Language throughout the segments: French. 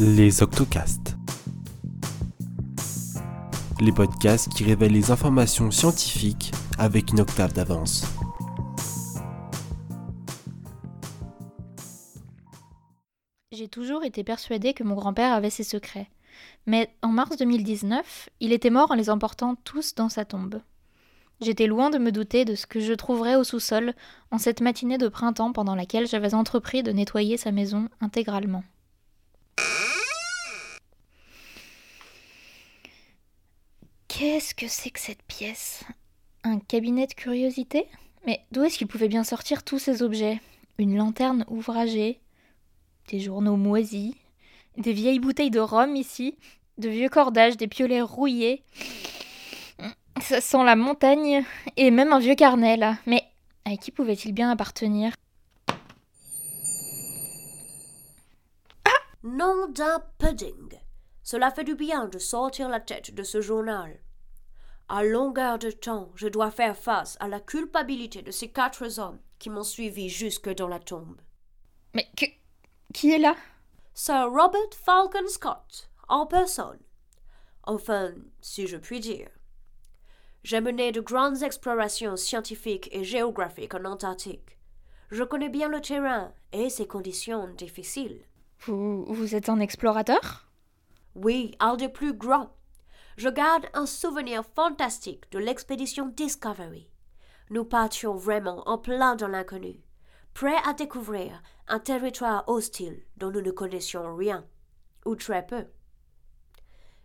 Les Octocastes. Les podcasts qui révèlent les informations scientifiques avec une octave d'avance. J'ai toujours été persuadée que mon grand-père avait ses secrets. Mais en mars 2019, il était mort en les emportant tous dans sa tombe. J'étais loin de me douter de ce que je trouverais au sous-sol en cette matinée de printemps pendant laquelle j'avais entrepris de nettoyer sa maison intégralement. Qu'est-ce que c'est que cette pièce? Un cabinet de curiosité? Mais d'où est-ce qu'il pouvait bien sortir tous ces objets? Une lanterne ouvragée, des journaux moisis, des vieilles bouteilles de rhum ici, de vieux cordages, des piolets rouillés. Ça sent la montagne et même un vieux carnet là. Mais à qui pouvait-il bien appartenir? Nom d'un pudding. Cela fait du bien de sortir la tête de ce journal. À longueur de temps, je dois faire face à la culpabilité de ces quatre hommes qui m'ont suivi jusque dans la tombe. Mais que... qui est là? Sir Robert Falcon Scott, en personne. Enfin, si je puis dire. J'ai mené de grandes explorations scientifiques et géographiques en Antarctique. Je connais bien le terrain et ses conditions difficiles. Vous, vous êtes un explorateur? Oui, un des plus grands. Je garde un souvenir fantastique de l'expédition Discovery. Nous partions vraiment en plein dans l'inconnu, prêts à découvrir un territoire hostile dont nous ne connaissions rien, ou très peu.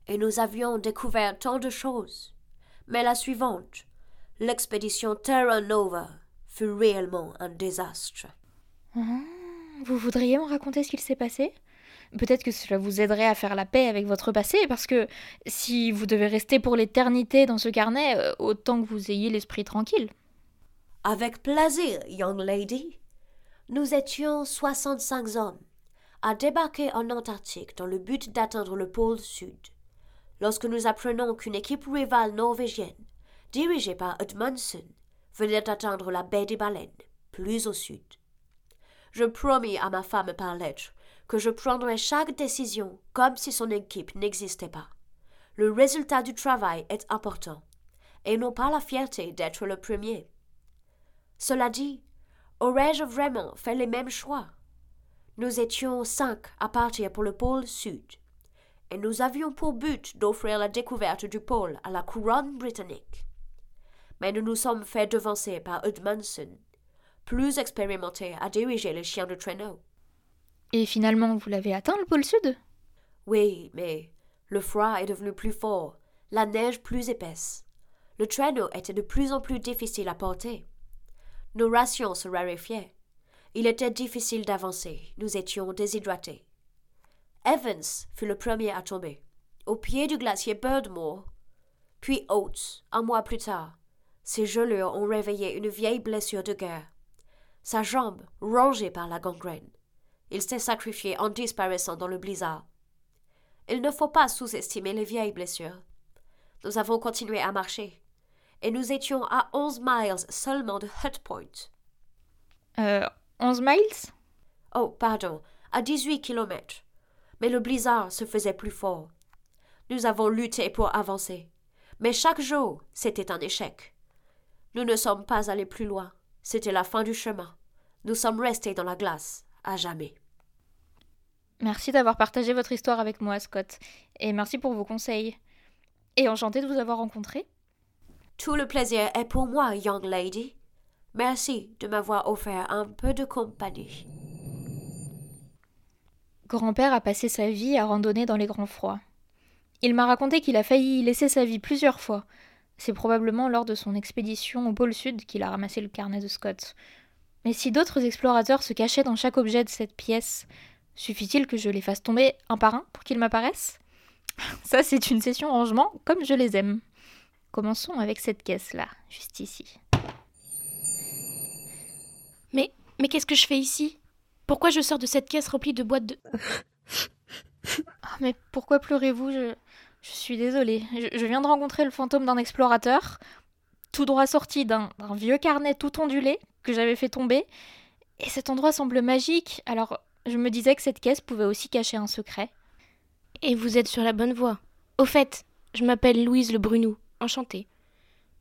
Et nous avions découvert tant de choses. Mais la suivante, l'expédition Terra Nova, fut réellement un désastre. Ah, Vous voudriez me raconter ce qu'il s'est passé? Peut-être que cela vous aiderait à faire la paix avec votre passé, parce que si vous devez rester pour l'éternité dans ce carnet, euh, autant que vous ayez l'esprit tranquille. Avec plaisir, young lady. Nous étions 65 hommes à débarquer en Antarctique dans le but d'atteindre le pôle sud. Lorsque nous apprenons qu'une équipe rivale norvégienne, dirigée par Edmundson, venait d'atteindre la baie des baleines, plus au sud. Je promis à ma femme par lettre que je prendrais chaque décision comme si son équipe n'existait pas. Le résultat du travail est important, et non pas la fierté d'être le premier. Cela dit, aurais-je vraiment fait les mêmes choix? Nous étions cinq à partir pour le pôle sud, et nous avions pour but d'offrir la découverte du pôle à la couronne britannique. Mais nous nous sommes fait devancer par Edmundson, plus expérimenté à diriger les chiens de traîneau. Et finalement, vous l'avez atteint le pôle sud? Oui, mais le froid est devenu plus fort, la neige plus épaisse. Le traîneau était de plus en plus difficile à porter. Nos rations se raréfiaient. Il était difficile d'avancer, nous étions déshydratés. Evans fut le premier à tomber, au pied du glacier Birdmore. Puis Oates, un mois plus tard. Ses gelures ont réveillé une vieille blessure de guerre. Sa jambe rongée par la gangrène. Il s'est sacrifié en disparaissant dans le blizzard. Il ne faut pas sous-estimer les vieilles blessures. Nous avons continué à marcher, et nous étions à onze miles seulement de Hut Point. Euh, 11 miles? Oh, pardon, à dix-huit kilomètres. Mais le blizzard se faisait plus fort. Nous avons lutté pour avancer, mais chaque jour, c'était un échec. Nous ne sommes pas allés plus loin. C'était la fin du chemin. Nous sommes restés dans la glace, à jamais. Merci d'avoir partagé votre histoire avec moi, Scott. Et merci pour vos conseils. Et enchanté de vous avoir rencontré. Tout le plaisir est pour moi, young lady. Merci de m'avoir offert un peu de compagnie. Grand-père a passé sa vie à randonner dans les grands froids. Il m'a raconté qu'il a failli y laisser sa vie plusieurs fois. C'est probablement lors de son expédition au pôle sud qu'il a ramassé le carnet de Scott. Mais si d'autres explorateurs se cachaient dans chaque objet de cette pièce, suffit-il que je les fasse tomber un par un pour qu'ils m'apparaissent? Ça, c'est une session rangement comme je les aime. Commençons avec cette caisse-là, juste ici. Mais, mais qu'est-ce que je fais ici? Pourquoi je sors de cette caisse remplie de boîtes de... Ah, mais pourquoi pleurez-vous? Je, je suis désolée. Je, je viens de rencontrer le fantôme d'un explorateur, tout droit sorti d'un vieux carnet tout ondulé que j'avais fait tomber. Et cet endroit semble magique, alors je me disais que cette caisse pouvait aussi cacher un secret. Et vous êtes sur la bonne voie. Au fait, je m'appelle Louise Le Brunou, enchantée.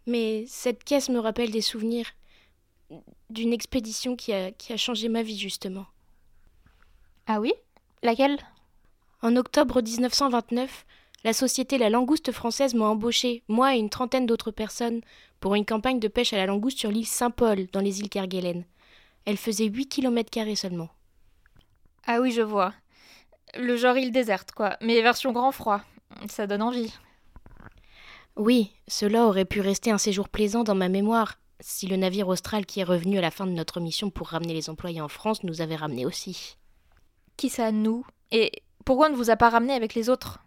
Mais cette caisse me rappelle des souvenirs d'une expédition qui a, qui a changé ma vie, justement. Ah oui? Laquelle? En octobre 1929, la société La Langouste française m'a embauché, moi et une trentaine d'autres personnes, pour une campagne de pêche à la langouste sur l'île Saint-Paul, dans les îles Kerguelen. Elle faisait 8 km seulement. Ah oui, je vois. Le genre île déserte, quoi, mais version grand froid. Ça donne envie. Oui, cela aurait pu rester un séjour plaisant dans ma mémoire, si le navire austral qui est revenu à la fin de notre mission pour ramener les employés en France nous avait ramenés aussi. Qui ça, nous? Et pourquoi on ne vous a pas ramené avec les autres?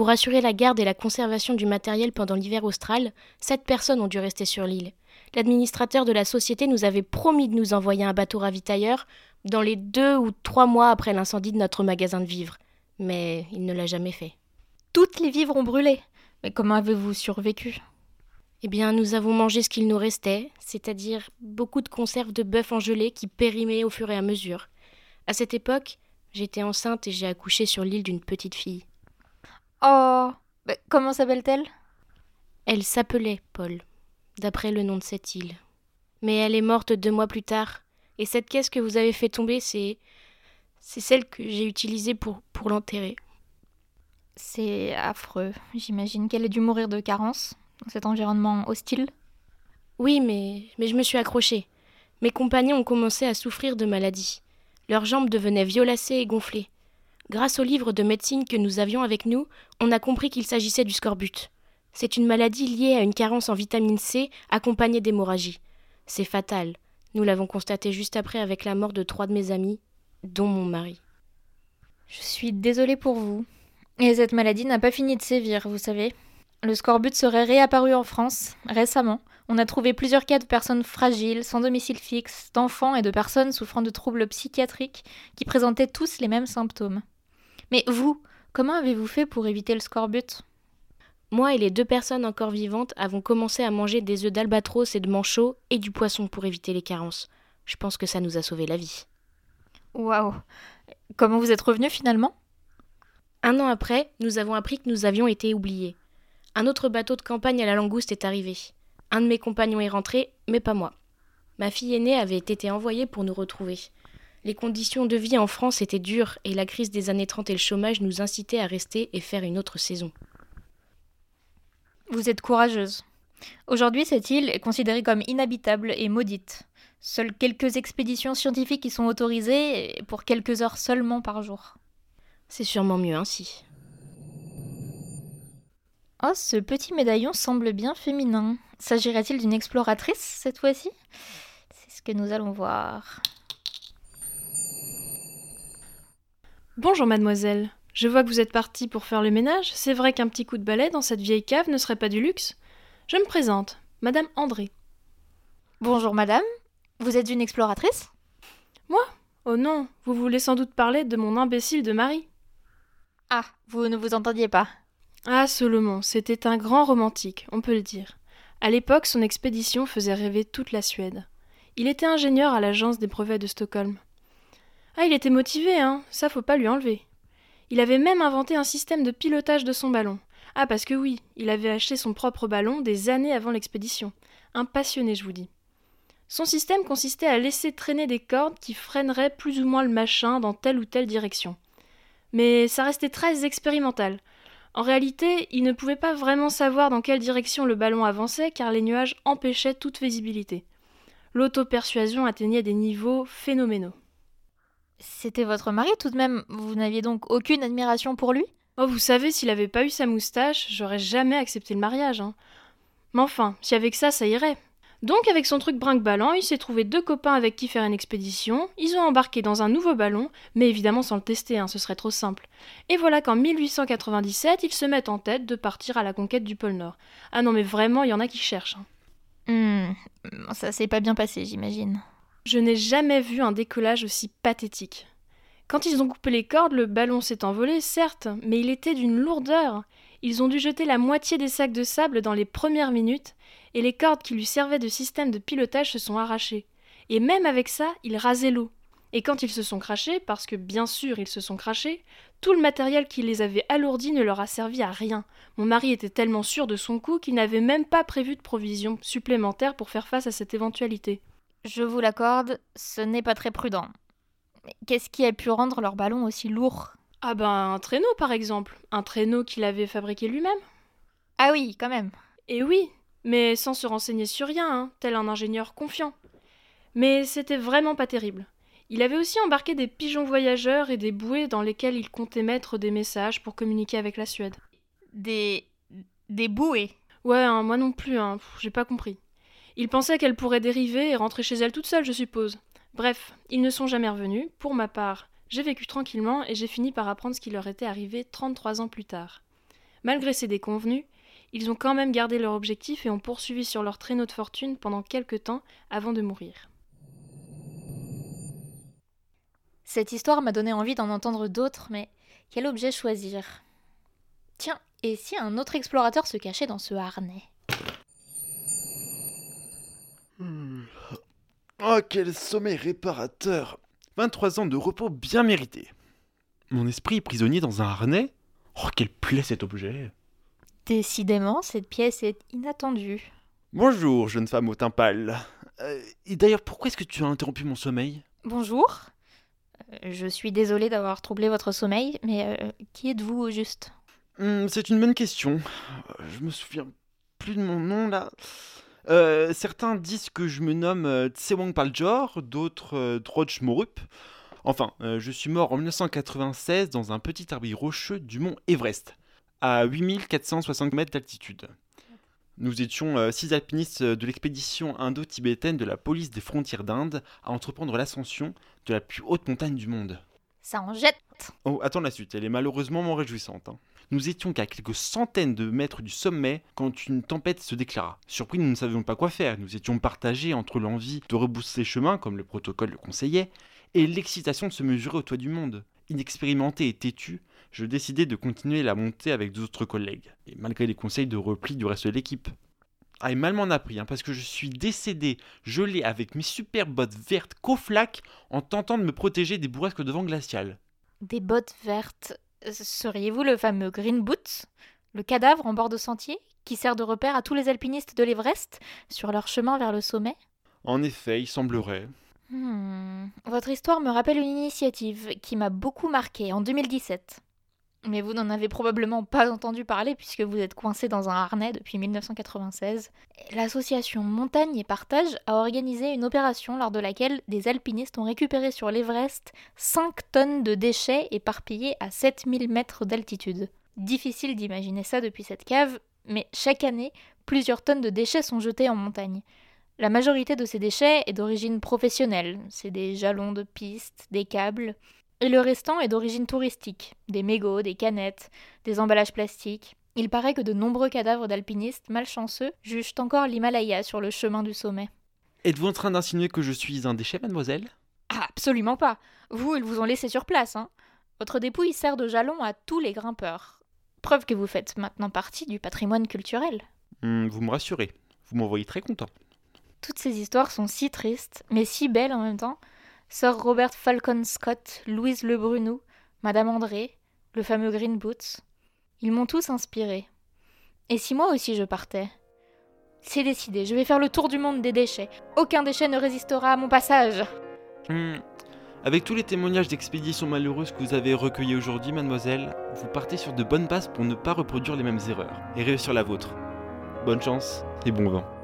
Pour assurer la garde et la conservation du matériel pendant l'hiver austral, sept personnes ont dû rester sur l'île. L'administrateur de la société nous avait promis de nous envoyer un bateau ravitailleur dans les deux ou trois mois après l'incendie de notre magasin de vivres, mais il ne l'a jamais fait. Toutes les vivres ont brûlé. Mais comment avez-vous survécu? Eh bien, nous avons mangé ce qu'il nous restait, c'est-à-dire beaucoup de conserves de bœuf en gelée qui périmaient au fur et à mesure. À cette époque, j'étais enceinte et j'ai accouché sur l'île d'une petite fille. Oh bah, Comment s'appelle-t-elle? Elle s'appelait Paul, d'après le nom de cette île. Mais elle est morte deux mois plus tard, et cette caisse que vous avez fait tomber, c'est. c'est celle que j'ai utilisée pour, pour l'enterrer. C'est affreux. J'imagine qu'elle a dû mourir de carence dans cet environnement hostile. Oui, mais, mais je me suis accrochée. Mes compagnons ont commencé à souffrir de maladies. Leurs jambes devenaient violacées et gonflées. Grâce au livre de médecine que nous avions avec nous, on a compris qu'il s'agissait du scorbut. C'est une maladie liée à une carence en vitamine C accompagnée d'hémorragie. C'est fatal. Nous l'avons constaté juste après avec la mort de trois de mes amis, dont mon mari. Je suis désolée pour vous. Et cette maladie n'a pas fini de sévir, vous savez. Le scorbut serait réapparu en France récemment. On a trouvé plusieurs cas de personnes fragiles, sans domicile fixe, d'enfants et de personnes souffrant de troubles psychiatriques qui présentaient tous les mêmes symptômes. Mais vous, comment avez-vous fait pour éviter le scorbut? Moi et les deux personnes encore vivantes avons commencé à manger des œufs d'albatros et de manchot et du poisson pour éviter les carences. Je pense que ça nous a sauvé la vie. Waouh Comment vous êtes revenu finalement? Un an après, nous avons appris que nous avions été oubliés. Un autre bateau de campagne à la langouste est arrivé. Un de mes compagnons est rentré, mais pas moi. Ma fille aînée avait été envoyée pour nous retrouver. Les conditions de vie en France étaient dures et la crise des années 30 et le chômage nous incitaient à rester et faire une autre saison. Vous êtes courageuse. Aujourd'hui, cette île est considérée comme inhabitable et maudite. Seules quelques expéditions scientifiques y sont autorisées, pour quelques heures seulement par jour. C'est sûrement mieux ainsi. Oh, ce petit médaillon semble bien féminin. S'agirait-il d'une exploratrice cette fois-ci? C'est ce que nous allons voir. Bonjour mademoiselle. Je vois que vous êtes partie pour faire le ménage. C'est vrai qu'un petit coup de balai dans cette vieille cave ne serait pas du luxe. Je me présente, Madame André. Bonjour madame. Vous êtes une exploratrice? Moi? Oh non, vous voulez sans doute parler de mon imbécile de mari. Ah, vous ne vous entendiez pas. Ah, Solomon, c'était un grand romantique, on peut le dire. À l'époque, son expédition faisait rêver toute la Suède. Il était ingénieur à l'agence des brevets de Stockholm. Ah, il était motivé, hein, ça faut pas lui enlever. Il avait même inventé un système de pilotage de son ballon. Ah, parce que oui, il avait acheté son propre ballon des années avant l'expédition. Un je vous dis. Son système consistait à laisser traîner des cordes qui freineraient plus ou moins le machin dans telle ou telle direction. Mais ça restait très expérimental. En réalité, il ne pouvait pas vraiment savoir dans quelle direction le ballon avançait car les nuages empêchaient toute visibilité. L'auto-persuasion atteignait des niveaux phénoménaux. C'était votre mari tout de même. Vous n'aviez donc aucune admiration pour lui? Oh, vous savez, s'il avait pas eu sa moustache, j'aurais jamais accepté le mariage. Hein. Mais enfin, si avec ça, ça irait. Donc, avec son truc brinque-ballant, il s'est trouvé deux copains avec qui faire une expédition. Ils ont embarqué dans un nouveau ballon, mais évidemment sans le tester, hein, ce serait trop simple. Et voilà qu'en 1897, ils se mettent en tête de partir à la conquête du pôle Nord. Ah non, mais vraiment, il y en a qui cherchent. hein. Hmm, ça s'est pas bien passé, j'imagine. Je n'ai jamais vu un décollage aussi pathétique. Quand ils ont coupé les cordes, le ballon s'est envolé, certes, mais il était d'une lourdeur. Ils ont dû jeter la moitié des sacs de sable dans les premières minutes, et les cordes qui lui servaient de système de pilotage se sont arrachées. Et même avec ça, il rasait l'eau. Et quand ils se sont crachés, parce que bien sûr ils se sont crachés, tout le matériel qui les avait alourdis ne leur a servi à rien. Mon mari était tellement sûr de son coup qu'il n'avait même pas prévu de provisions supplémentaires pour faire face à cette éventualité. Je vous l'accorde, ce n'est pas très prudent. Qu'est-ce qui a pu rendre leur ballon aussi lourd? Ah ben un traîneau par exemple, un traîneau qu'il avait fabriqué lui-même. Ah oui, quand même. Et oui, mais sans se renseigner sur rien, hein, tel un ingénieur confiant. Mais c'était vraiment pas terrible. Il avait aussi embarqué des pigeons voyageurs et des bouées dans lesquelles il comptait mettre des messages pour communiquer avec la Suède. Des. des bouées? Ouais, hein, moi non plus, hein, j'ai pas compris. Il pensait qu'elle pourrait dériver et rentrer chez elle toute seule, je suppose. Bref, ils ne sont jamais revenus. Pour ma part, j'ai vécu tranquillement et j'ai fini par apprendre ce qui leur était arrivé 33 ans plus tard. Malgré ces déconvenus, ils ont quand même gardé leur objectif et ont poursuivi sur leur traîneau de fortune pendant quelques temps avant de mourir. Cette histoire m'a donné envie d'en entendre d'autres, mais quel objet choisir? Tiens, et si un autre explorateur se cachait dans ce harnais? Hmm. Oh, quel sommeil réparateur 23 ans de repos bien mérités. Mon esprit est prisonnier dans un harnais Oh, quelle plaît cet objet Décidément, cette pièce est inattendue. Bonjour, jeune femme au teint pâle. Euh, et d'ailleurs, pourquoi est-ce que tu as interrompu mon sommeil? Bonjour. Euh, Je suis désolée d'avoir troublé votre sommeil, mais euh, qui êtes-vous au juste? Hmm, C'est une bonne question. Euh, Je me souviens plus de mon nom là. Euh, certains disent que je me nomme euh, Tsewang Paljor, d'autres euh, Droj Morup. Enfin, euh, je suis mort en 1996 dans un petit arbre rocheux du mont Everest, à 8460 mètres d'altitude. Nous étions six alpinistes de l'expédition indo-tibétaine de la police des frontières d'Inde à entreprendre l'ascension de la plus haute montagne du monde. Ça en jette Oh, attends la suite, elle est malheureusement moins réjouissante. hein. Nous étions qu'à quelques centaines de mètres du sommet quand une tempête se déclara. Surpris, nous ne savions pas quoi faire. Nous étions partagés entre l'envie de rebousser chemin, comme le protocole le conseillait, et l'excitation de se mesurer au toit du monde. Inexpérimenté et têtu, je décidai de continuer la montée avec d'autres collègues, et malgré les conseils de repli du reste de l'équipe. Ah, et mal m'en a pris, hein, parce que je suis décédé, gelé avec mes super bottes vertes qu'au-flac en tentant de me protéger des bourrasques de vent glacial. Des bottes vertes. Seriez-vous le fameux Green Boots Le cadavre en bord de sentier qui sert de repère à tous les alpinistes de l'Everest sur leur chemin vers le sommet? En effet, il semblerait. Hmm, Votre histoire me rappelle une initiative qui m'a beaucoup marqué en 2017. Mais vous n'en avez probablement pas entendu parler puisque vous êtes coincé dans un harnais depuis 1996. L'association Montagne et Partage a organisé une opération lors de laquelle des alpinistes ont récupéré sur l'Everest 5 tonnes de déchets éparpillés à 7000 mètres d'altitude. Difficile d'imaginer ça depuis cette cave, mais chaque année, plusieurs tonnes de déchets sont jetés en montagne. La majorité de ces déchets est d'origine professionnelle, c'est des jalons de pistes, des câbles, et le restant est d'origine touristique, des mégots, des canettes, des emballages plastiques. Il paraît que de nombreux cadavres d'alpinistes malchanceux jugent encore l'Himalaya sur le chemin du sommet. Êtes-vous en train d'insinuer que je suis un déchet, mademoiselle? Ah, absolument pas. Vous, ils vous ont laissé sur place, hein. Votre dépouille sert de jalon à tous les grimpeurs. Preuve que vous faites maintenant partie du patrimoine culturel. Hmm, Vous me rassurez. Vous m'envoyez très content. Toutes ces histoires sont si tristes, mais si belles en même temps. Sir Robert Falcon Scott, Louise Le Madame André, le fameux Green Boots. Ils m'ont tous inspiré. Et si moi aussi je partais? C'est décidé, je vais faire le tour du monde des déchets. Aucun déchet ne résistera à mon passage. Hmm. Avec tous les témoignages d'expéditions malheureuses que vous avez recueillis aujourd'hui, mademoiselle, vous partez sur de bonnes bases pour ne pas reproduire les mêmes erreurs et réussir la vôtre. Bonne chance et bon vent.